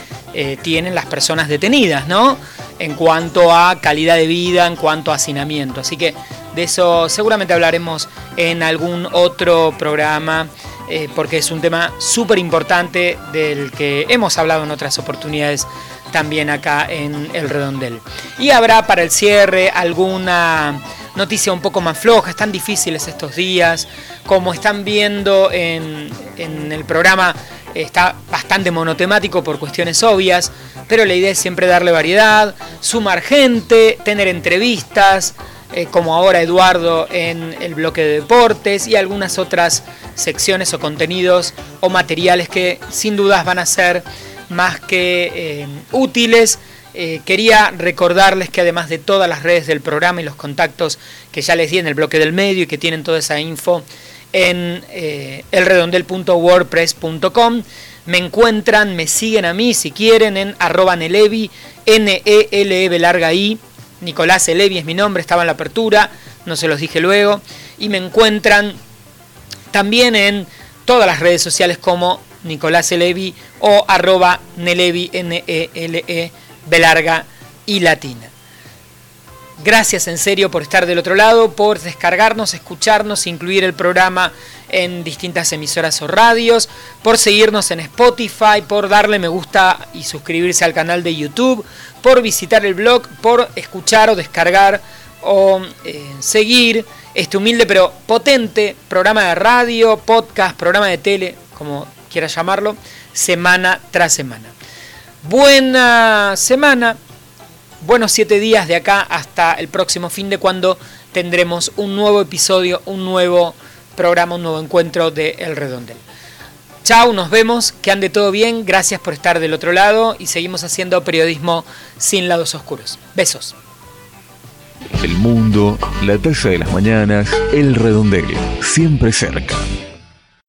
tienen las personas detenidas, ¿no? en cuanto a calidad de vida, en cuanto a hacinamiento. Así que de eso seguramente hablaremos en algún otro programa, eh, porque es un tema súper importante del que hemos hablado en otras oportunidades también acá en El Redondel. Y habrá para el cierre alguna noticia un poco más floja, están difíciles estos días, como están viendo en, el programa está bastante monotemático por cuestiones obvias, pero la idea es siempre darle variedad, sumar gente, tener entrevistas, eh, como ahora Eduardo en el bloque de deportes y algunas otras secciones o contenidos o materiales que sin dudas van a ser más que eh, útiles. Eh, quería recordarles que además de todas las redes del programa y los contactos que ya les di en el bloque del medio y que tienen toda esa info en eh, elredondel.wordpress.com. Me encuentran, me siguen a mí si quieren en arroba Nelevi, N-E-L-E larga I. Nicolás Elevi es mi nombre, estaba en la apertura, no se los dije luego. Y me encuentran también en todas las redes sociales como Nicolás Elevi o arroba Nelevi, N-E-L-E, B larga y latina. Gracias en serio por estar del otro lado, por descargarnos, escucharnos, incluir el programa en distintas emisoras o radios, por seguirnos en Spotify, por darle me gusta y suscribirse al canal de YouTube, por visitar el blog, por escuchar o descargar o eh, seguir este humilde pero potente programa de radio, podcast, programa de tele, como quiera llamarlo, semana tras semana. Buena semana buenos siete días de acá hasta el próximo fin de cuando tendremos un nuevo episodio, un nuevo programa, un nuevo encuentro de El Redondel. Chao, nos vemos, que ande todo bien, gracias por estar del otro lado y seguimos haciendo periodismo sin lados oscuros. Besos. El mundo, la taza de las mañanas, El Redondel, siempre cerca.